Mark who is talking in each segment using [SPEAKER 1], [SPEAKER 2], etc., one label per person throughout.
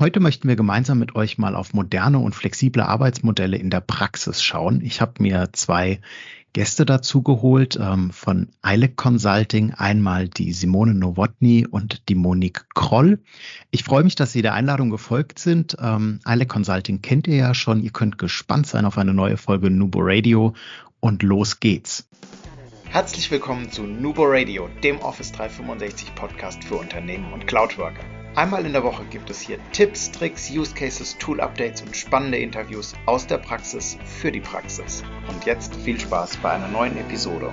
[SPEAKER 1] Heute möchten wir gemeinsam mit euch mal auf moderne und flexible Arbeitsmodelle in der Praxis schauen. Ich habe mir zwei Gäste dazu geholt ähm, von ILEC Consulting, einmal die Simone Nowotny und die Monique Kroll. Ich freue mich, dass Sie der Einladung gefolgt sind. Ähm, ILEC Consulting kennt ihr ja schon. Ihr könnt gespannt sein auf eine neue Folge Nubo Radio und los geht's.
[SPEAKER 2] Herzlich willkommen zu Nubo Radio, dem Office 365 Podcast für Unternehmen und Cloudworker. Einmal in der Woche gibt es hier Tipps, Tricks, Use Cases, Tool Updates und spannende Interviews aus der Praxis für die Praxis. Und jetzt viel Spaß bei einer neuen Episode.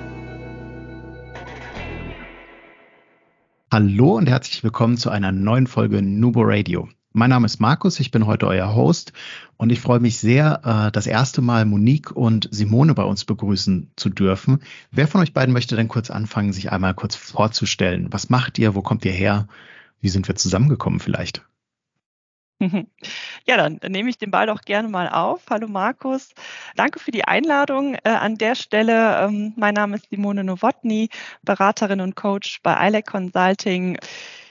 [SPEAKER 1] Hallo und herzlich willkommen zu einer neuen Folge Nubo Radio. Mein Name ist Markus, ich bin heute euer Host und ich freue mich sehr, äh, das erste Mal Monique und Simone bei uns begrüßen zu dürfen. Wer von euch beiden möchte denn kurz anfangen, sich einmal kurz vorzustellen? Was macht ihr? Wo kommt ihr her? Wie sind wir zusammengekommen vielleicht?
[SPEAKER 3] Ja, dann nehme ich den Ball doch gerne mal auf. Hallo Markus. Danke für die Einladung äh, an der Stelle. Ähm, mein Name ist Simone Nowotny, Beraterin und Coach bei ILEC Consulting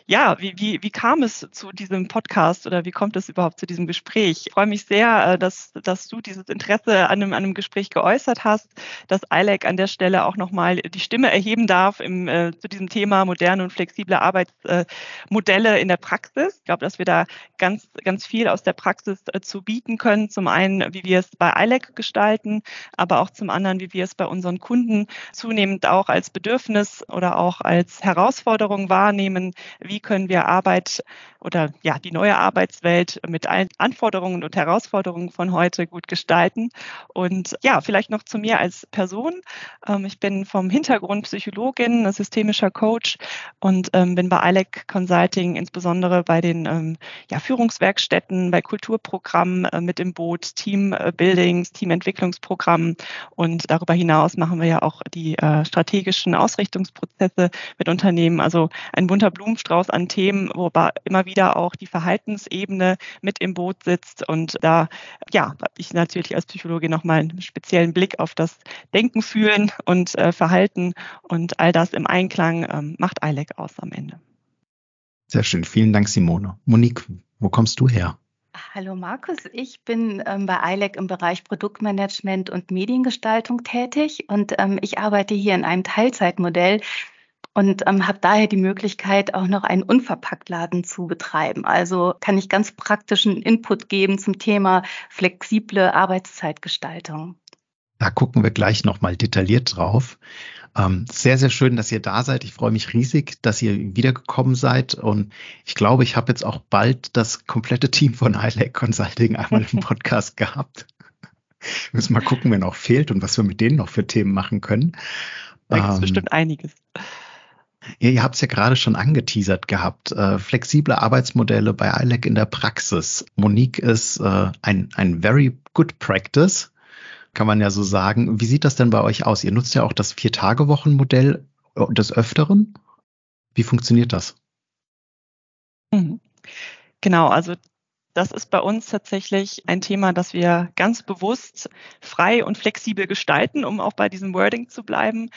[SPEAKER 3] ja, wie, wie, wie kam es zu diesem Podcast oder wie kommt es überhaupt zu diesem Gespräch? Ich freue mich sehr, äh, dass, dass du dieses Interesse an einem, an einem Gespräch geäußert hast, dass ILEC an der Stelle auch nochmal die Stimme erheben darf im, äh, zu diesem Thema moderne und flexible Arbeitsmodelle in der Praxis. Ich glaube, dass wir da ganz, ganz viel aus der Praxis äh, zu bieten können. Zum einen, wie wir es bei ILEC gestalten, aber auch zum anderen, wie wir es bei unseren Kunden zunehmend auch als Bedürfnis oder auch als Herausforderung wahrnehmen, wie wie können wir Arbeit oder ja, die neue Arbeitswelt mit allen Anforderungen und Herausforderungen von heute gut gestalten. Und ja, vielleicht noch zu mir als Person. Ähm, ich bin vom Hintergrund Psychologin, systemischer Coach und ähm, bin bei ILEC Consulting insbesondere bei den ähm, ja, Führungswerkstätten, bei Kulturprogrammen äh, mit im Boot, Teambuildings, Teamentwicklungsprogrammen und darüber hinaus machen wir ja auch die äh, strategischen Ausrichtungsprozesse mit Unternehmen. Also ein bunter Blumenstrauß an Themen, wobei immer wieder auch die Verhaltensebene mit im Boot sitzt. Und da, ja, habe ich natürlich als Psychologe nochmal einen speziellen Blick auf das Denken, Fühlen und äh, Verhalten und all das im Einklang ähm, macht ILEC aus am Ende.
[SPEAKER 1] Sehr schön. Vielen Dank, Simone. Monique, wo kommst du her?
[SPEAKER 4] Hallo Markus, ich bin ähm, bei ILEC im Bereich Produktmanagement und Mediengestaltung tätig und ähm, ich arbeite hier in einem Teilzeitmodell und ähm, habe daher die Möglichkeit, auch noch einen Unverpacktladen zu betreiben. Also kann ich ganz praktischen Input geben zum Thema flexible Arbeitszeitgestaltung.
[SPEAKER 1] Da gucken wir gleich nochmal detailliert drauf. Ähm, sehr, sehr schön, dass ihr da seid. Ich freue mich riesig, dass ihr wiedergekommen seid. Und ich glaube, ich habe jetzt auch bald das komplette Team von ILEC Consulting einmal im Podcast gehabt. Müssen mal gucken, wer noch fehlt und was wir mit denen noch für Themen machen können.
[SPEAKER 3] Da gibt es ähm, bestimmt einiges.
[SPEAKER 1] Ja, ihr habt es ja gerade schon angeteasert gehabt. Äh, flexible Arbeitsmodelle bei ILEC in der Praxis. Monique ist äh, ein, ein very good practice, kann man ja so sagen. Wie sieht das denn bei euch aus? Ihr nutzt ja auch das Vier-Tage-Wochen-Modell äh, des Öfteren. Wie funktioniert das?
[SPEAKER 3] Mhm. Genau, also das ist bei uns tatsächlich ein Thema, das wir ganz bewusst frei und flexibel gestalten, um auch bei diesem Wording zu bleiben.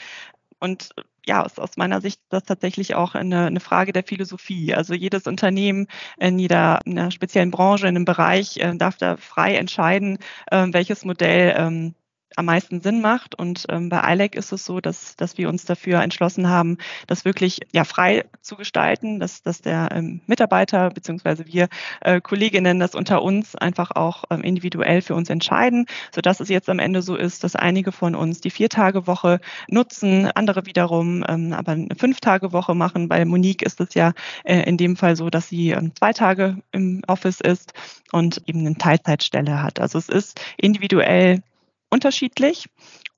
[SPEAKER 3] Und ja, ist aus meiner Sicht das tatsächlich auch eine, eine Frage der Philosophie. Also jedes Unternehmen in jeder in einer speziellen Branche, in einem Bereich äh, darf da frei entscheiden, äh, welches Modell ähm, am meisten Sinn macht. Und ähm, bei ILEC ist es so, dass, dass wir uns dafür entschlossen haben, das wirklich ja frei zu gestalten, dass, dass der ähm, Mitarbeiter beziehungsweise wir äh, Kolleginnen das unter uns einfach auch ähm, individuell für uns entscheiden, sodass es jetzt am Ende so ist, dass einige von uns die Vier-Tage-Woche nutzen, andere wiederum ähm, aber eine Fünf-Tage-Woche machen. Bei Monique ist es ja äh, in dem Fall so, dass sie ähm, zwei Tage im Office ist und eben eine Teilzeitstelle hat. Also es ist individuell unterschiedlich.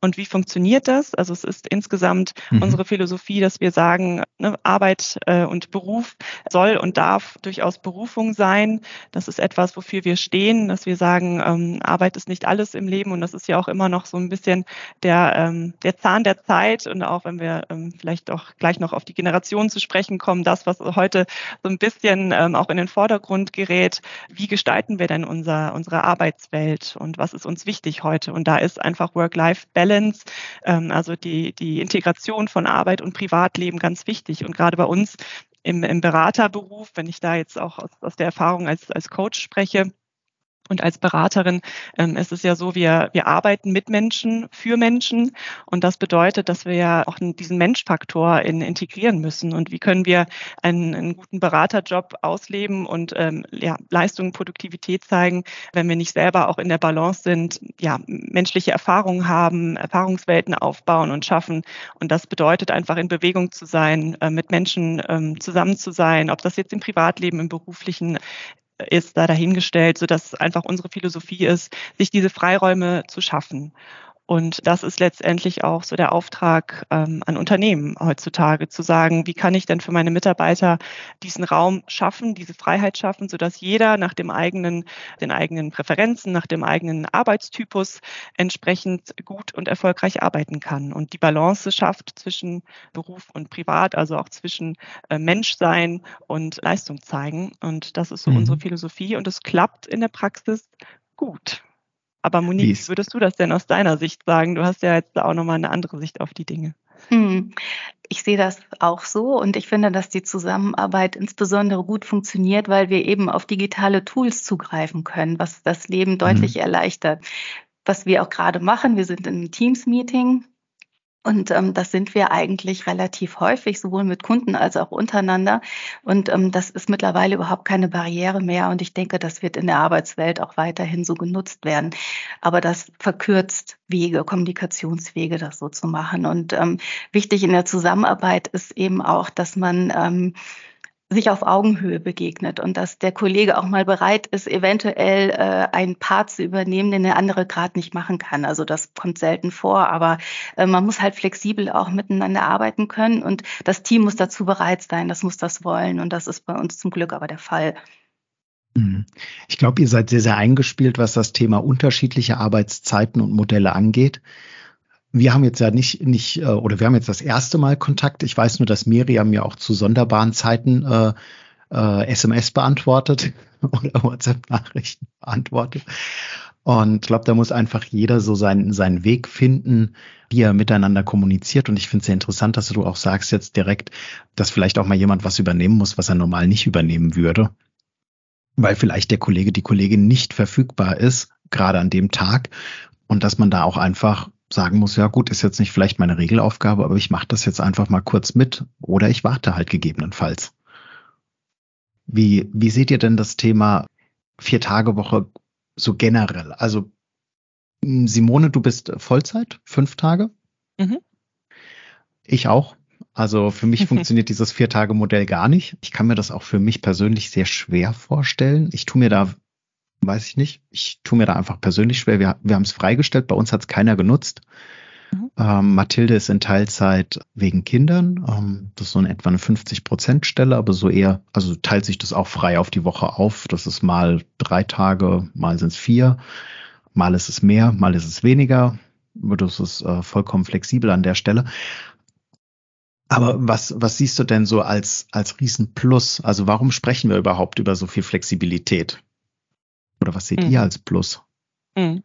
[SPEAKER 3] Und wie funktioniert das? Also es ist insgesamt mhm. unsere Philosophie, dass wir sagen, ne, Arbeit äh, und Beruf soll und darf durchaus Berufung sein. Das ist etwas, wofür wir stehen, dass wir sagen, ähm, Arbeit ist nicht alles im Leben und das ist ja auch immer noch so ein bisschen der, ähm, der Zahn der Zeit und auch wenn wir ähm, vielleicht auch gleich noch auf die Generation zu sprechen kommen, das, was heute so ein bisschen ähm, auch in den Vordergrund gerät, wie gestalten wir denn unser, unsere Arbeitswelt und was ist uns wichtig heute? Und da ist einfach Work-Life-Balance Balance, ähm, also die, die Integration von Arbeit und Privatleben ganz wichtig. Und gerade bei uns im, im Beraterberuf, wenn ich da jetzt auch aus, aus der Erfahrung als, als Coach spreche, und als Beraterin ähm, ist es ja so, wir, wir arbeiten mit Menschen, für Menschen. Und das bedeutet, dass wir ja auch diesen Menschfaktor in, integrieren müssen. Und wie können wir einen, einen guten Beraterjob ausleben und ähm, ja, Leistung, Produktivität zeigen, wenn wir nicht selber auch in der Balance sind, ja, menschliche Erfahrungen haben, Erfahrungswelten aufbauen und schaffen. Und das bedeutet einfach in Bewegung zu sein, äh, mit Menschen ähm, zusammen zu sein, ob das jetzt im Privatleben, im beruflichen ist da dahingestellt, sodass einfach unsere Philosophie ist, sich diese Freiräume zu schaffen. Und das ist letztendlich auch so der Auftrag ähm, an Unternehmen heutzutage, zu sagen, wie kann ich denn für meine Mitarbeiter diesen Raum schaffen, diese Freiheit schaffen, sodass jeder nach dem eigenen, den eigenen Präferenzen, nach dem eigenen Arbeitstypus entsprechend gut und erfolgreich arbeiten kann und die Balance schafft zwischen Beruf und Privat, also auch zwischen äh, Menschsein und Leistung zeigen. Und das ist so mhm. unsere Philosophie und es klappt in der Praxis gut. Aber Monique, wie würdest du das denn aus deiner Sicht sagen? Du hast ja jetzt auch nochmal eine andere Sicht auf die Dinge. Hm.
[SPEAKER 4] Ich sehe das auch so und ich finde, dass die Zusammenarbeit insbesondere gut funktioniert, weil wir eben auf digitale Tools zugreifen können, was das Leben deutlich mhm. erleichtert. Was wir auch gerade machen, wir sind in einem Teams-Meeting und ähm, das sind wir eigentlich relativ häufig, sowohl mit Kunden als auch untereinander. Und ähm, das ist mittlerweile überhaupt keine Barriere mehr. Und ich denke, das wird in der Arbeitswelt auch weiterhin so genutzt werden. Aber das verkürzt Wege, Kommunikationswege, das so zu machen. Und ähm, wichtig in der Zusammenarbeit ist eben auch, dass man ähm, sich auf Augenhöhe begegnet und dass der Kollege auch mal bereit ist, eventuell äh, einen Part zu übernehmen, den der andere gerade nicht machen kann. Also das kommt selten vor, aber äh, man muss halt flexibel auch miteinander arbeiten können und das Team muss dazu bereit sein, das muss das wollen und das ist bei uns zum Glück aber der Fall.
[SPEAKER 1] Mhm. Ich glaube, ihr seid sehr, sehr eingespielt, was das Thema unterschiedliche Arbeitszeiten und Modelle angeht wir haben jetzt ja nicht, nicht, äh, oder wir haben jetzt das erste Mal Kontakt. Ich weiß nur, dass Miriam mir auch zu sonderbaren Zeiten äh, äh, SMS beantwortet oder WhatsApp-Nachrichten beantwortet. Und ich glaube, da muss einfach jeder so seinen, seinen Weg finden, wie er miteinander kommuniziert. Und ich finde es sehr interessant, dass du auch sagst jetzt direkt, dass vielleicht auch mal jemand was übernehmen muss, was er normal nicht übernehmen würde. Weil vielleicht der Kollege, die Kollegin nicht verfügbar ist, gerade an dem Tag. Und dass man da auch einfach sagen muss, ja gut, ist jetzt nicht vielleicht meine Regelaufgabe, aber ich mache das jetzt einfach mal kurz mit oder ich warte halt gegebenenfalls. Wie, wie seht ihr denn das Thema Vier-Tage-Woche so generell? Also hm, Simone, du bist Vollzeit, fünf Tage? Mhm. Ich auch. Also für mich funktioniert dieses Vier-Tage-Modell gar nicht. Ich kann mir das auch für mich persönlich sehr schwer vorstellen. Ich tue mir da weiß ich nicht. Ich tue mir da einfach persönlich schwer. Wir, wir haben es freigestellt, bei uns hat es keiner genutzt. Mhm. Ähm, Mathilde ist in Teilzeit wegen Kindern. Ähm, das ist so in etwa eine 50-Prozent-Stelle, aber so eher, also teilt sich das auch frei auf die Woche auf. Das ist mal drei Tage, mal sind es vier, mal ist es mehr, mal ist es weniger. Das ist äh, vollkommen flexibel an der Stelle. Aber was, was siehst du denn so als, als Riesenplus? Also warum sprechen wir überhaupt über so viel Flexibilität? Oder was seht mhm. ihr als Plus? Mhm.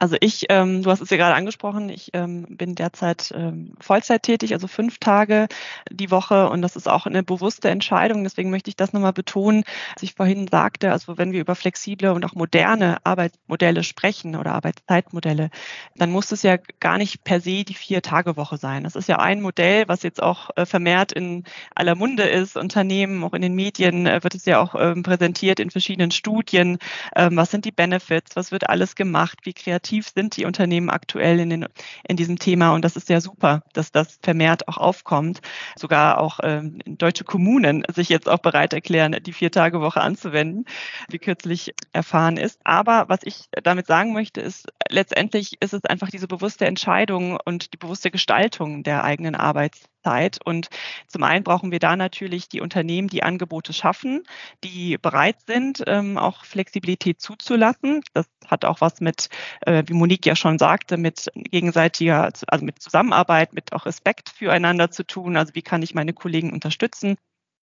[SPEAKER 3] Also ich, ähm, du hast es ja gerade angesprochen, ich ähm, bin derzeit ähm, Vollzeit tätig, also fünf Tage die Woche und das ist auch eine bewusste Entscheidung. Deswegen möchte ich das nochmal betonen, was ich vorhin sagte, also wenn wir über flexible und auch moderne Arbeitsmodelle sprechen oder Arbeitszeitmodelle, dann muss es ja gar nicht per se die Vier-Tage-Woche sein. Das ist ja ein Modell, was jetzt auch äh, vermehrt in aller Munde ist. Unternehmen, auch in den Medien äh, wird es ja auch ähm, präsentiert in verschiedenen Studien. Ähm, was sind die Benefits? Was wird alles gemacht? Wie kreativ aktiv sind die Unternehmen aktuell in, den, in diesem Thema. Und das ist ja super, dass das vermehrt auch aufkommt. Sogar auch ähm, deutsche Kommunen sich jetzt auch bereit erklären, die Vier-Tage-Woche anzuwenden, wie kürzlich erfahren ist. Aber was ich damit sagen möchte, ist, letztendlich ist es einfach diese bewusste Entscheidung und die bewusste Gestaltung der eigenen Arbeits Zeit. Und zum einen brauchen wir da natürlich die Unternehmen, die Angebote schaffen, die bereit sind, ähm, auch Flexibilität zuzulassen. Das hat auch was mit, äh, wie Monique ja schon sagte, mit gegenseitiger, also mit Zusammenarbeit, mit auch Respekt füreinander zu tun. Also wie kann ich meine Kollegen unterstützen?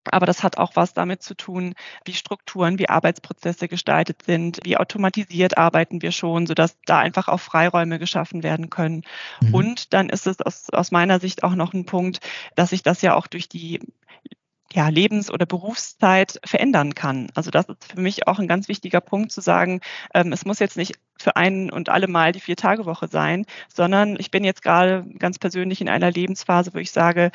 [SPEAKER 3] Aber das hat auch was damit zu tun, wie Strukturen, wie Arbeitsprozesse gestaltet sind, wie automatisiert arbeiten wir schon, sodass da einfach auch Freiräume geschaffen werden können. Mhm. Und dann ist es aus, aus meiner Sicht auch noch ein Punkt, dass sich das ja auch durch die ja, Lebens- oder Berufszeit verändern kann. Also das ist für mich auch ein ganz wichtiger Punkt zu sagen, ähm, es muss jetzt nicht für einen und alle Mal die Vier-Tage-Woche sein, sondern ich bin jetzt gerade ganz persönlich in einer Lebensphase, wo ich sage,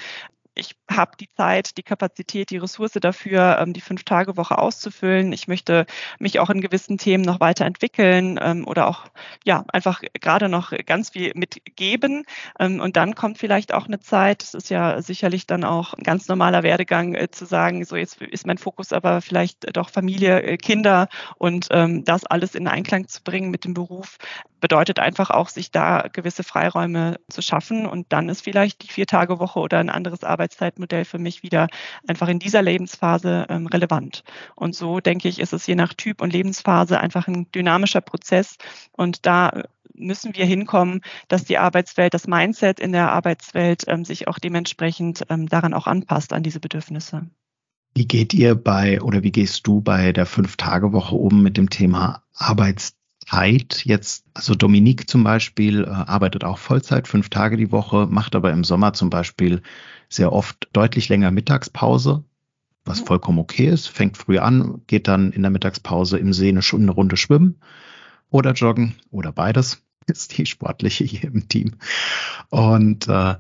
[SPEAKER 3] ich habe die Zeit, die Kapazität, die Ressource dafür, ähm, die Fünf-Tage-Woche auszufüllen. Ich möchte mich auch in gewissen Themen noch weiterentwickeln ähm, oder auch ja einfach gerade noch ganz viel mitgeben. Ähm, und dann kommt vielleicht auch eine Zeit, das ist ja sicherlich dann auch ein ganz normaler Werdegang, äh, zu sagen, so jetzt ist mein Fokus aber vielleicht doch Familie, äh, Kinder und das alles in Einklang zu bringen mit dem Beruf, bedeutet einfach auch, sich da gewisse Freiräume zu schaffen. Und dann ist vielleicht die Vier-Tage-Woche oder ein anderes Arbeitszeitmodell für mich wieder einfach in dieser Lebensphase ähm, relevant. Und so denke ich, ist es je nach Typ und Lebensphase einfach ein dynamischer Prozess. Und da müssen wir hinkommen, dass die Arbeitswelt, das Mindset in der Arbeitswelt ähm, sich auch dementsprechend ähm, daran auch anpasst, an diese Bedürfnisse.
[SPEAKER 1] Wie geht ihr bei oder wie gehst du bei der Fünf-Tage-Woche um mit dem Thema Arbeitszeit? Zeit jetzt, also Dominique zum Beispiel äh, arbeitet auch Vollzeit, fünf Tage die Woche, macht aber im Sommer zum Beispiel sehr oft deutlich länger Mittagspause, was vollkommen okay ist, fängt früh an, geht dann in der Mittagspause im See eine, eine Runde schwimmen oder joggen oder beides, ist die sportliche hier im Team. Und äh,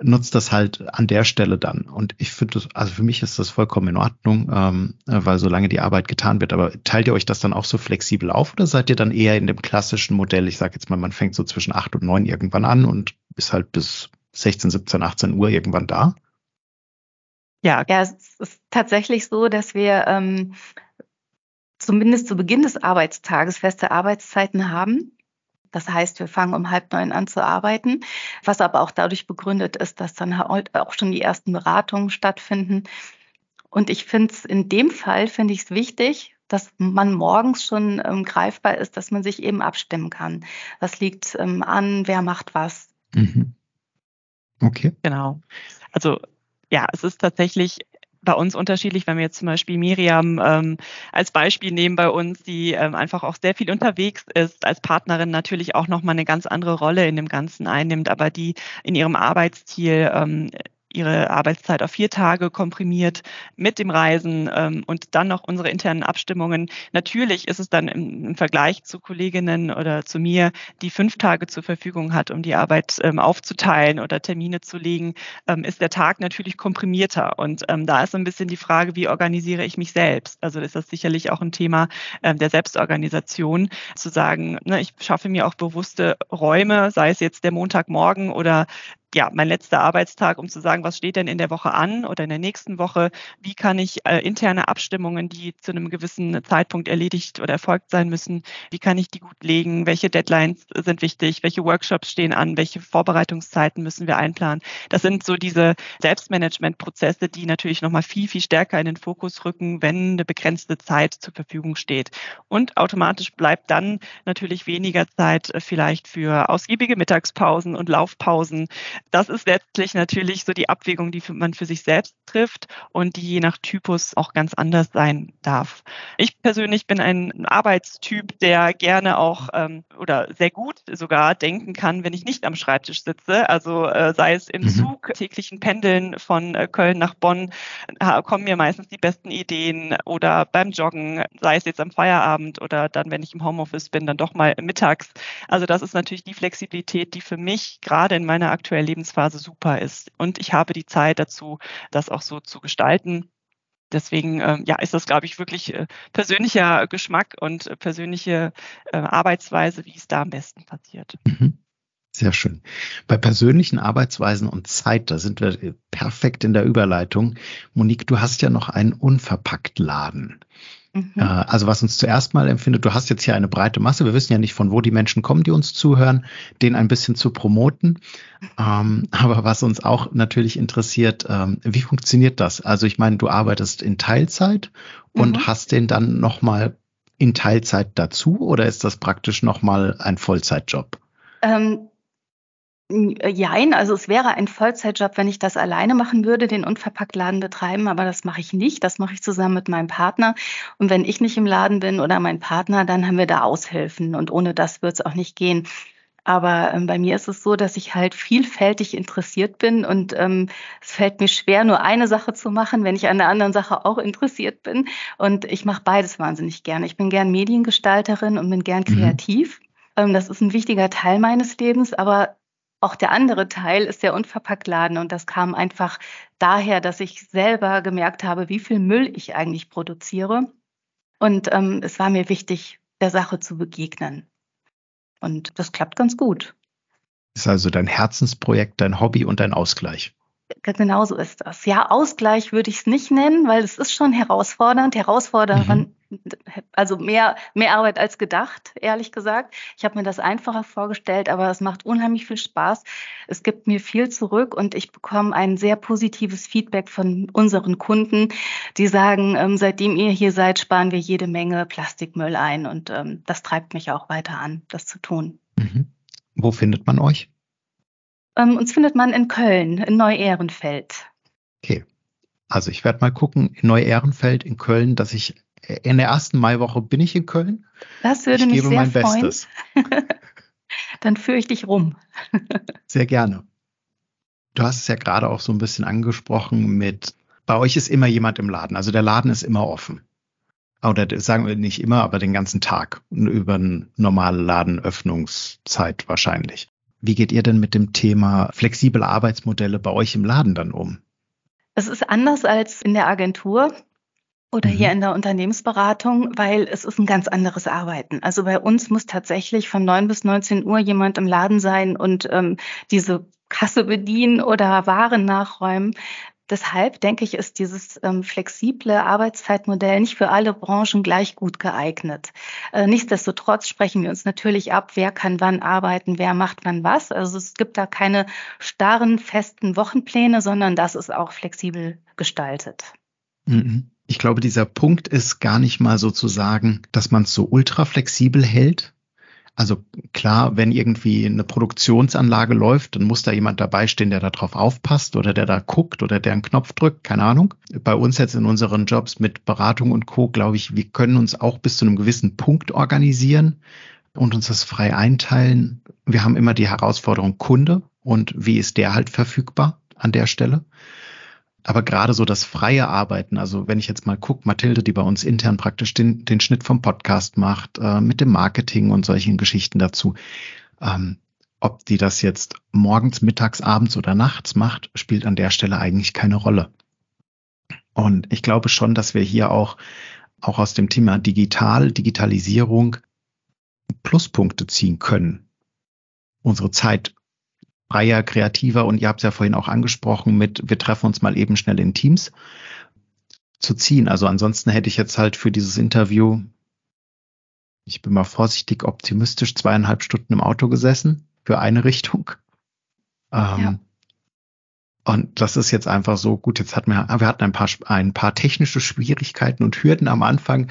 [SPEAKER 1] nutzt das halt an der Stelle dann. Und ich finde das, also für mich ist das vollkommen in Ordnung, ähm, weil solange die Arbeit getan wird, aber teilt ihr euch das dann auch so flexibel auf oder seid ihr dann eher in dem klassischen Modell, ich sage jetzt mal, man fängt so zwischen acht und neun irgendwann an und ist halt bis 16, 17, 18 Uhr irgendwann da?
[SPEAKER 4] Ja, ja es ist tatsächlich so, dass wir ähm, zumindest zu Beginn des Arbeitstages feste Arbeitszeiten haben. Das heißt, wir fangen um halb neun an zu arbeiten, was aber auch dadurch begründet ist, dass dann auch schon die ersten Beratungen stattfinden. Und ich finde es in dem Fall, finde ich es wichtig, dass man morgens schon ähm, greifbar ist, dass man sich eben abstimmen kann. Was liegt ähm, an, wer macht was. Mhm.
[SPEAKER 3] Okay. Genau. Also ja, es ist tatsächlich bei uns unterschiedlich, wenn wir jetzt zum Beispiel Miriam ähm, als Beispiel nehmen bei uns, die ähm, einfach auch sehr viel unterwegs ist, als Partnerin natürlich auch nochmal eine ganz andere Rolle in dem Ganzen einnimmt, aber die in ihrem Arbeitsziel ähm, ihre Arbeitszeit auf vier Tage komprimiert mit dem Reisen ähm, und dann noch unsere internen Abstimmungen. Natürlich ist es dann im, im, Vergleich zu Kolleginnen oder zu mir, die fünf Tage zur Verfügung hat, um die Arbeit ähm, aufzuteilen oder Termine zu legen, ähm, ist der Tag natürlich komprimierter. Und ähm, da ist so ein bisschen die Frage, wie organisiere ich mich selbst? Also ist das sicherlich auch ein Thema ähm, der Selbstorganisation, zu sagen, ne, ich schaffe mir auch bewusste Räume, sei es jetzt der Montagmorgen oder ja, mein letzter Arbeitstag, um zu sagen, was steht denn in der Woche an oder in der nächsten Woche? Wie kann ich äh, interne Abstimmungen, die zu einem gewissen Zeitpunkt erledigt oder erfolgt sein müssen, wie kann ich die gut legen? Welche Deadlines sind wichtig? Welche Workshops stehen an? Welche Vorbereitungszeiten müssen wir einplanen? Das sind so diese Selbstmanagement-Prozesse, die natürlich nochmal viel, viel stärker in den Fokus rücken, wenn eine begrenzte Zeit zur Verfügung steht. Und automatisch bleibt dann natürlich weniger Zeit äh, vielleicht für ausgiebige Mittagspausen und Laufpausen das ist letztlich natürlich so die Abwägung, die man für sich selbst trifft und die je nach Typus auch ganz anders sein darf. Ich persönlich bin ein Arbeitstyp, der gerne auch ähm, oder sehr gut sogar denken kann, wenn ich nicht am Schreibtisch sitze. Also äh, sei es im mhm. Zug, täglichen Pendeln von äh, Köln nach Bonn, äh, kommen mir meistens die besten Ideen oder beim Joggen, sei es jetzt am Feierabend oder dann, wenn ich im Homeoffice bin, dann doch mal mittags. Also das ist natürlich die Flexibilität, die für mich gerade in meiner aktuellen Lebensphase super ist. Und ich habe die Zeit dazu, das auch so zu gestalten. Deswegen ähm, ja, ist das, glaube ich, wirklich äh, persönlicher Geschmack und äh, persönliche äh, Arbeitsweise, wie es da am besten passiert. Mhm.
[SPEAKER 1] Sehr schön. Bei persönlichen Arbeitsweisen und Zeit, da sind wir perfekt in der Überleitung. Monique, du hast ja noch einen Unverpacktladen. Mhm. Äh, also was uns zuerst mal empfindet, du hast jetzt hier eine breite Masse. Wir wissen ja nicht, von wo die Menschen kommen, die uns zuhören, den ein bisschen zu promoten. Ähm, aber was uns auch natürlich interessiert, ähm, wie funktioniert das? Also ich meine, du arbeitest in Teilzeit und mhm. hast den dann nochmal in Teilzeit dazu oder ist das praktisch nochmal ein Vollzeitjob?
[SPEAKER 4] Ähm, äh, jein, also es wäre ein Vollzeitjob, wenn ich das alleine machen würde, den Unverpacktladen betreiben, aber das mache ich nicht. Das mache ich zusammen mit meinem Partner. Und wenn ich nicht im Laden bin oder mein Partner, dann haben wir da Aushilfen und ohne das wird es auch nicht gehen. Aber ähm, bei mir ist es so, dass ich halt vielfältig interessiert bin und ähm, es fällt mir schwer, nur eine Sache zu machen, wenn ich an der anderen Sache auch interessiert bin. Und ich mache beides wahnsinnig gerne. Ich bin gern Mediengestalterin und bin gern mhm. kreativ. Mhm. Das ist ein wichtiger Teil meines Lebens, aber auch der andere Teil ist der Unverpacktladen und das kam einfach daher, dass ich selber gemerkt habe, wie viel Müll ich eigentlich produziere. Und ähm, es war mir wichtig, der Sache zu begegnen. Und das klappt ganz gut.
[SPEAKER 1] Ist also dein Herzensprojekt, dein Hobby und dein Ausgleich.
[SPEAKER 4] Genau so ist das. Ja, Ausgleich würde ich es nicht nennen, weil es ist schon herausfordernd. Herausfordernd, mhm. Also mehr, mehr Arbeit als gedacht, ehrlich gesagt. Ich habe mir das einfacher vorgestellt, aber es macht unheimlich viel Spaß. Es gibt mir viel zurück und ich bekomme ein sehr positives Feedback von unseren Kunden, die sagen, ähm, seitdem ihr hier seid, sparen wir jede Menge Plastikmüll ein und ähm, das treibt mich auch weiter an, das zu tun.
[SPEAKER 1] Mhm. Wo findet man euch?
[SPEAKER 4] Ähm, uns findet man in Köln, in Neu-Ehrenfeld.
[SPEAKER 1] Okay. Also ich werde mal gucken, in Neu-Ehrenfeld, in Köln, dass ich in der ersten Maiwoche bin ich in Köln.
[SPEAKER 4] Das würde ich mich gebe sehr mein freuen. Bestes. Dann führe ich dich rum.
[SPEAKER 1] sehr gerne. Du hast es ja gerade auch so ein bisschen angesprochen mit, bei euch ist immer jemand im Laden. Also der Laden ist immer offen. Oder sagen wir nicht immer, aber den ganzen Tag. Über eine normale Ladenöffnungszeit wahrscheinlich. Wie geht ihr denn mit dem Thema flexible Arbeitsmodelle bei euch im Laden dann um?
[SPEAKER 4] Es ist anders als in der Agentur oder mhm. hier in der Unternehmensberatung, weil es ist ein ganz anderes Arbeiten. Also bei uns muss tatsächlich von 9 bis 19 Uhr jemand im Laden sein und ähm, diese Kasse bedienen oder Waren nachräumen. Deshalb denke ich, ist dieses ähm, flexible Arbeitszeitmodell nicht für alle Branchen gleich gut geeignet. Äh, nichtsdestotrotz sprechen wir uns natürlich ab, wer kann wann arbeiten, wer macht wann was. Also es gibt da keine starren, festen Wochenpläne, sondern das ist auch flexibel gestaltet.
[SPEAKER 1] Mhm. Ich glaube, dieser Punkt ist gar nicht mal sozusagen, dass man es so ultra flexibel hält, also klar, wenn irgendwie eine Produktionsanlage läuft, dann muss da jemand dabei stehen, der darauf aufpasst oder der da guckt oder der einen Knopf drückt, keine Ahnung. Bei uns jetzt in unseren Jobs mit Beratung und Co, glaube ich, wir können uns auch bis zu einem gewissen Punkt organisieren und uns das frei einteilen. Wir haben immer die Herausforderung Kunde und wie ist der halt verfügbar an der Stelle. Aber gerade so das freie Arbeiten, also wenn ich jetzt mal gucke, Mathilde, die bei uns intern praktisch den, den Schnitt vom Podcast macht, äh, mit dem Marketing und solchen Geschichten dazu, ähm, ob die das jetzt morgens, mittags, abends oder nachts macht, spielt an der Stelle eigentlich keine Rolle. Und ich glaube schon, dass wir hier auch, auch aus dem Thema Digital, Digitalisierung Pluspunkte ziehen können. Unsere Zeit freier, kreativer und ihr habt es ja vorhin auch angesprochen mit, wir treffen uns mal eben schnell in Teams zu ziehen. Also ansonsten hätte ich jetzt halt für dieses Interview, ich bin mal vorsichtig optimistisch, zweieinhalb Stunden im Auto gesessen für eine Richtung. Ähm, ja. Und das ist jetzt einfach so gut. Jetzt hatten wir, wir hatten ein paar, ein paar technische Schwierigkeiten und Hürden am Anfang,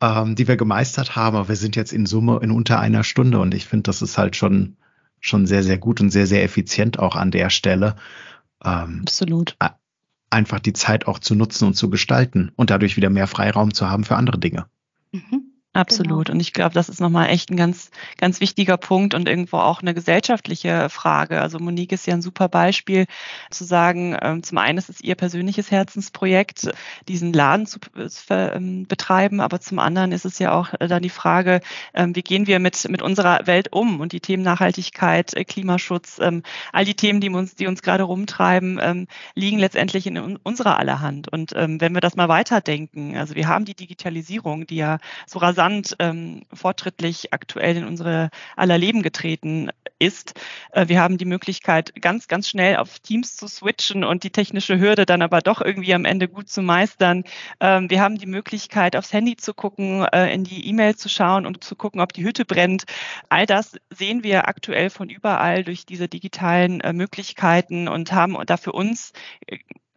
[SPEAKER 1] ähm, die wir gemeistert haben. Aber wir sind jetzt in Summe in unter einer Stunde und ich finde, das ist halt schon schon sehr, sehr gut und sehr, sehr effizient auch an der Stelle.
[SPEAKER 3] Ähm, Absolut.
[SPEAKER 1] Einfach die Zeit auch zu nutzen und zu gestalten und dadurch wieder mehr Freiraum zu haben für andere Dinge.
[SPEAKER 3] Mhm. Absolut. Genau. Und ich glaube, das ist nochmal echt ein ganz, ganz wichtiger Punkt und irgendwo auch eine gesellschaftliche Frage. Also Monique ist ja ein super Beispiel zu sagen, ähm, zum einen ist es ihr persönliches Herzensprojekt, diesen Laden zu ähm, betreiben, aber zum anderen ist es ja auch äh, dann die Frage, ähm, wie gehen wir mit, mit unserer Welt um und die Themen Nachhaltigkeit, äh, Klimaschutz, all die Themen, die uns, die uns gerade rumtreiben, liegen letztendlich in unserer aller Hand. Und wenn wir das mal weiterdenken, also wir haben die Digitalisierung, die ja so rasant rasant ähm, fortschrittlich aktuell in unsere aller Leben getreten ist. Äh, wir haben die Möglichkeit, ganz, ganz schnell auf Teams zu switchen und die technische Hürde dann aber doch irgendwie am Ende gut zu meistern. Ähm, wir haben die Möglichkeit, aufs Handy zu gucken, äh, in die E-Mail zu schauen und zu gucken, ob die Hütte brennt. All das sehen wir aktuell von überall durch diese digitalen äh, Möglichkeiten und haben da für uns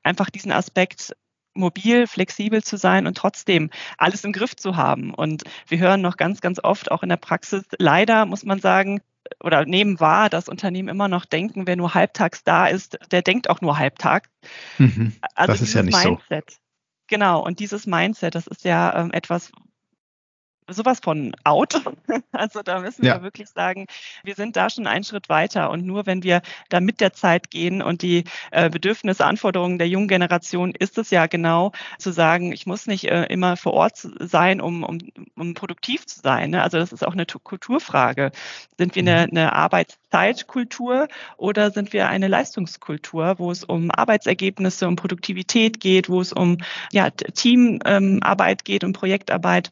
[SPEAKER 3] einfach diesen Aspekt mobil, flexibel zu sein und trotzdem alles im Griff zu haben. Und wir hören noch ganz, ganz oft auch in der Praxis, leider muss man sagen, oder nehmen wahr, dass Unternehmen immer noch denken, wer nur halbtags da ist, der denkt auch nur halbtags.
[SPEAKER 1] Mhm. Also das ist ja nicht
[SPEAKER 3] Mindset. So. Genau, und dieses Mindset, das ist ja ähm, etwas, sowas von out. Also da müssen ja. wir wirklich sagen, wir sind da schon einen Schritt weiter. Und nur wenn wir da mit der Zeit gehen und die äh, Bedürfnisse, Anforderungen der jungen Generation, ist es ja genau zu sagen, ich muss nicht äh, immer vor Ort sein, um, um, um produktiv zu sein. Ne? Also das ist auch eine Kulturfrage. Sind wir eine, mhm. eine Arbeitszeitkultur oder sind wir eine Leistungskultur, wo es um Arbeitsergebnisse, um Produktivität geht, wo es um ja, Teamarbeit geht, um Projektarbeit?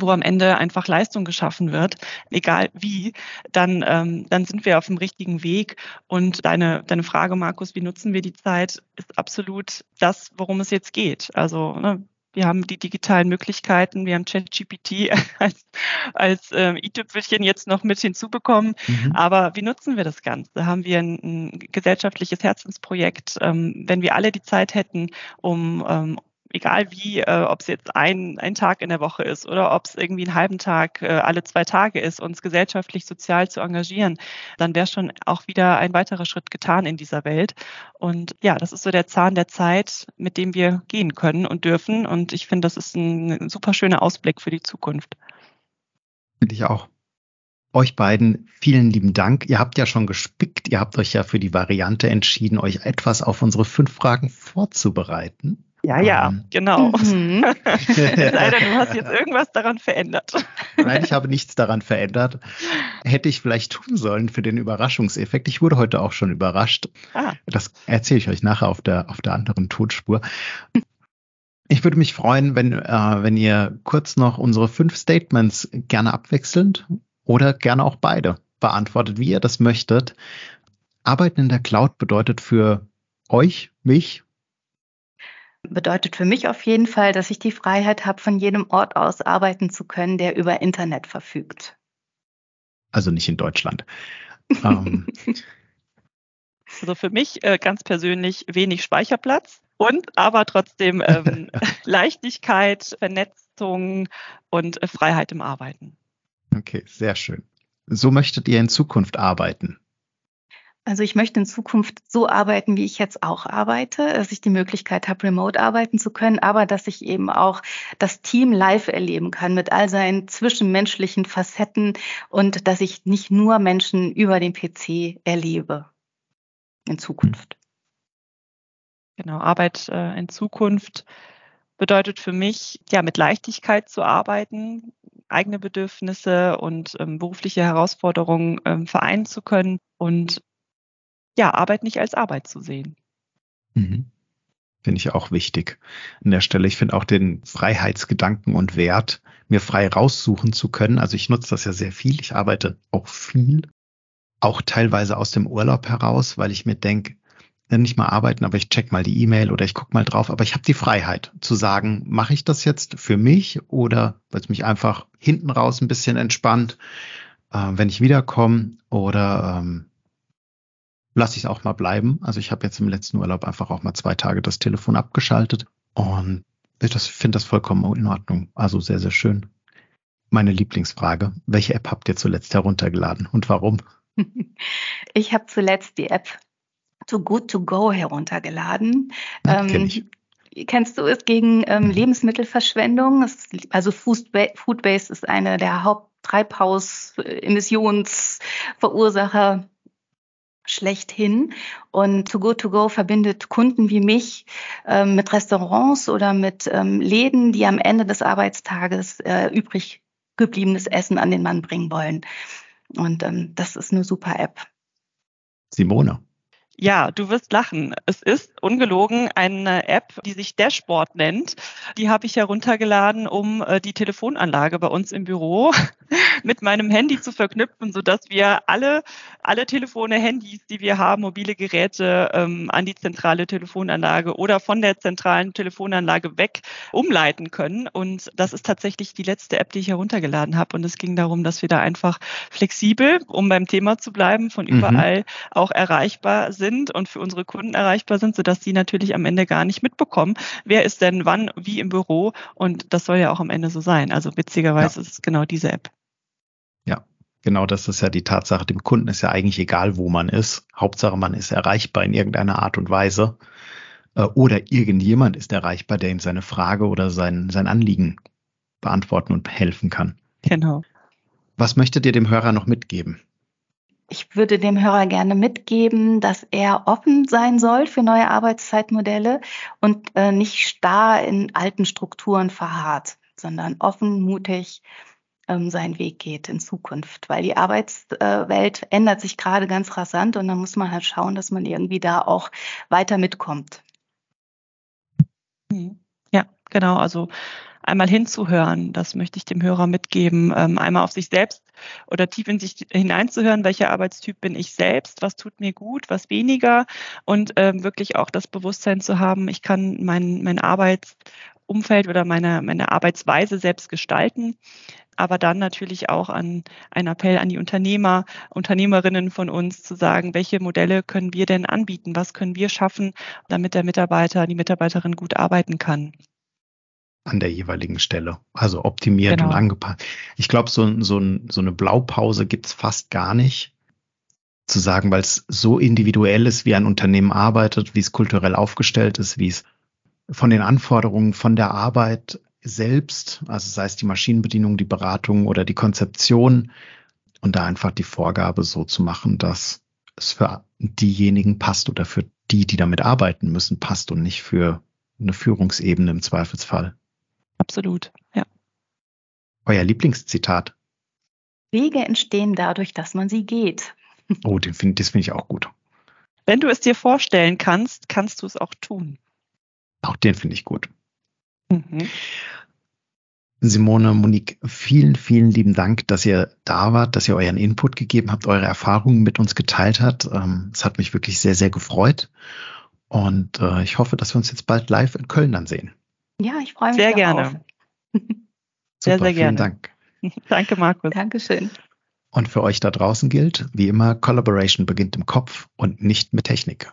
[SPEAKER 3] Wo am Ende einfach Leistung geschaffen wird, egal wie, dann, ähm, dann sind wir auf dem richtigen Weg. Und deine, deine Frage, Markus, wie nutzen wir die Zeit, ist absolut das, worum es jetzt geht. Also ne, wir haben die digitalen Möglichkeiten, wir haben ChatGPT als, als ähm, i-Tüpfelchen jetzt noch mit hinzubekommen. Mhm. Aber wie nutzen wir das Ganze? Haben wir ein, ein gesellschaftliches Herzensprojekt? Ähm, wenn wir alle die Zeit hätten, um ähm, egal wie, äh, ob es jetzt ein, ein Tag in der Woche ist oder ob es irgendwie einen halben Tag äh, alle zwei Tage ist, uns gesellschaftlich, sozial zu engagieren, dann wäre schon auch wieder ein weiterer Schritt getan in dieser Welt. Und ja, das ist so der Zahn der Zeit, mit dem wir gehen können und dürfen. Und ich finde, das ist ein super schöner Ausblick für die Zukunft.
[SPEAKER 1] Finde ich auch. Euch beiden vielen lieben Dank. Ihr habt ja schon gespickt. Ihr habt euch ja für die Variante entschieden, euch etwas auf unsere fünf Fragen vorzubereiten.
[SPEAKER 3] Ja, ja, ähm. genau. Mhm. Leider, du hast jetzt irgendwas daran verändert.
[SPEAKER 1] Nein, ich habe nichts daran verändert. Hätte ich vielleicht tun sollen für den Überraschungseffekt. Ich wurde heute auch schon überrascht. Ah. Das erzähle ich euch nachher auf der, auf der anderen Tonspur. Ich würde mich freuen, wenn, äh, wenn ihr kurz noch unsere fünf Statements gerne abwechselnd oder gerne auch beide beantwortet, wie ihr das möchtet. Arbeiten in der Cloud bedeutet für euch, mich
[SPEAKER 4] bedeutet für mich auf jeden Fall, dass ich die Freiheit habe, von jedem Ort aus arbeiten zu können, der über Internet verfügt.
[SPEAKER 1] Also nicht in Deutschland.
[SPEAKER 3] ähm. Also für mich äh, ganz persönlich wenig Speicherplatz und aber trotzdem ähm, Leichtigkeit, Vernetzung und äh, Freiheit im Arbeiten.
[SPEAKER 1] Okay, sehr schön. So möchtet ihr in Zukunft arbeiten?
[SPEAKER 4] Also ich möchte in Zukunft so arbeiten, wie ich jetzt auch arbeite, dass ich die Möglichkeit habe, remote arbeiten zu können, aber dass ich eben auch das Team live erleben kann mit all seinen zwischenmenschlichen Facetten und dass ich nicht nur Menschen über den PC erlebe in Zukunft.
[SPEAKER 3] Genau, Arbeit äh, in Zukunft bedeutet für mich, ja, mit Leichtigkeit zu arbeiten, eigene Bedürfnisse und ähm, berufliche Herausforderungen ähm, vereinen zu können und ja, Arbeit nicht als Arbeit zu sehen.
[SPEAKER 1] Mhm. Finde ich auch wichtig an der Stelle. Ich finde auch den Freiheitsgedanken und Wert, mir frei raussuchen zu können. Also ich nutze das ja sehr viel. Ich arbeite auch viel, auch teilweise aus dem Urlaub heraus, weil ich mir denke, nicht mal arbeiten, aber ich check mal die E-Mail oder ich gucke mal drauf. Aber ich habe die Freiheit zu sagen, mache ich das jetzt für mich oder weil es mich einfach hinten raus ein bisschen entspannt, äh, wenn ich wiederkomme oder ähm, lasse ich es auch mal bleiben. Also ich habe jetzt im letzten Urlaub einfach auch mal zwei Tage das Telefon abgeschaltet und ich finde das vollkommen in Ordnung. Also sehr, sehr schön. Meine Lieblingsfrage, welche App habt ihr zuletzt heruntergeladen und warum?
[SPEAKER 4] Ich habe zuletzt die App Too Good To Go heruntergeladen.
[SPEAKER 1] Ja, ähm, kenn ich.
[SPEAKER 4] Kennst du es gegen ähm, mhm. Lebensmittelverschwendung? also Food-Waste ist eine der Haupttreibhausemissionsverursacher schlechthin. Und To Go To Go verbindet Kunden wie mich ähm, mit Restaurants oder mit ähm, Läden, die am Ende des Arbeitstages äh, übrig gebliebenes Essen an den Mann bringen wollen. Und ähm, das ist eine super App.
[SPEAKER 1] Simone.
[SPEAKER 3] Ja, du wirst lachen. Es ist ungelogen eine App, die sich Dashboard nennt. Die habe ich heruntergeladen, um äh, die Telefonanlage bei uns im Büro mit meinem Handy zu verknüpfen, sodass wir alle, alle Telefone, Handys, die wir haben, mobile Geräte ähm, an die zentrale Telefonanlage oder von der zentralen Telefonanlage weg umleiten können. Und das ist tatsächlich die letzte App, die ich heruntergeladen habe. Und es ging darum, dass wir da einfach flexibel, um beim Thema zu bleiben, von mhm. überall auch erreichbar sind sind und für unsere Kunden erreichbar sind, sodass sie natürlich am Ende gar nicht mitbekommen, wer ist denn wann, wie im Büro. Und das soll ja auch am Ende so sein. Also witzigerweise ja. ist es genau diese App.
[SPEAKER 1] Genau das ist ja die Tatsache. Dem Kunden ist ja eigentlich egal, wo man ist. Hauptsache, man ist erreichbar in irgendeiner Art und Weise. Äh, oder irgendjemand ist erreichbar, der ihm seine Frage oder sein, sein Anliegen beantworten und helfen kann.
[SPEAKER 3] Genau.
[SPEAKER 1] Was möchtet ihr dem Hörer noch mitgeben?
[SPEAKER 4] Ich würde dem Hörer gerne mitgeben, dass er offen sein soll für neue Arbeitszeitmodelle und äh, nicht starr in alten Strukturen verharrt, sondern offen, mutig ähm, seinen Weg geht in Zukunft. Weil die Arbeitswelt ändert sich gerade ganz rasant und dann muss man halt schauen, dass man irgendwie da auch weiter mitkommt.
[SPEAKER 3] Mhm. Ja, genau. Also einmal hinzuhören, das möchte ich dem Hörer mitgeben, ähm, einmal auf sich selbst oder tief in sich hineinzuhören, welcher Arbeitstyp bin ich selbst, was tut mir gut, was weniger und ähm, wirklich auch das Bewusstsein zu haben, ich kann mein, mein Arbeitsumfeld oder meine, meine Arbeitsweise selbst gestalten aber dann natürlich auch an ein Appell an die Unternehmer, Unternehmerinnen von uns zu sagen, welche Modelle können wir denn anbieten, was können wir schaffen, damit der Mitarbeiter, die Mitarbeiterin gut arbeiten kann
[SPEAKER 1] an der jeweiligen Stelle. Also optimiert genau. und angepasst. Ich glaube, so, so, so eine Blaupause gibt's fast gar nicht zu sagen, weil es so individuell ist, wie ein Unternehmen arbeitet, wie es kulturell aufgestellt ist, wie es von den Anforderungen von der Arbeit selbst, also sei es die Maschinenbedienung, die Beratung oder die Konzeption und da einfach die Vorgabe so zu machen, dass es für diejenigen passt oder für die, die damit arbeiten müssen, passt und nicht für eine Führungsebene im Zweifelsfall.
[SPEAKER 3] Absolut, ja.
[SPEAKER 1] Euer Lieblingszitat?
[SPEAKER 4] Wege entstehen dadurch, dass man sie geht.
[SPEAKER 1] Oh, den find, das finde ich auch gut.
[SPEAKER 3] Wenn du es dir vorstellen kannst, kannst du es auch tun.
[SPEAKER 1] Auch den finde ich gut. Mhm. Simone, Monique, vielen, vielen lieben Dank, dass ihr da wart, dass ihr euren Input gegeben habt, eure Erfahrungen mit uns geteilt habt. Ähm, es hat mich wirklich sehr, sehr gefreut. Und äh, ich hoffe, dass wir uns jetzt bald live in Köln dann sehen.
[SPEAKER 4] Ja, ich freue mich.
[SPEAKER 3] Sehr gerne.
[SPEAKER 1] sehr, sehr gerne. Vielen Dank.
[SPEAKER 3] Danke, Markus.
[SPEAKER 4] Dankeschön.
[SPEAKER 1] Und für euch da draußen gilt, wie immer, Collaboration beginnt im Kopf und nicht mit Technik.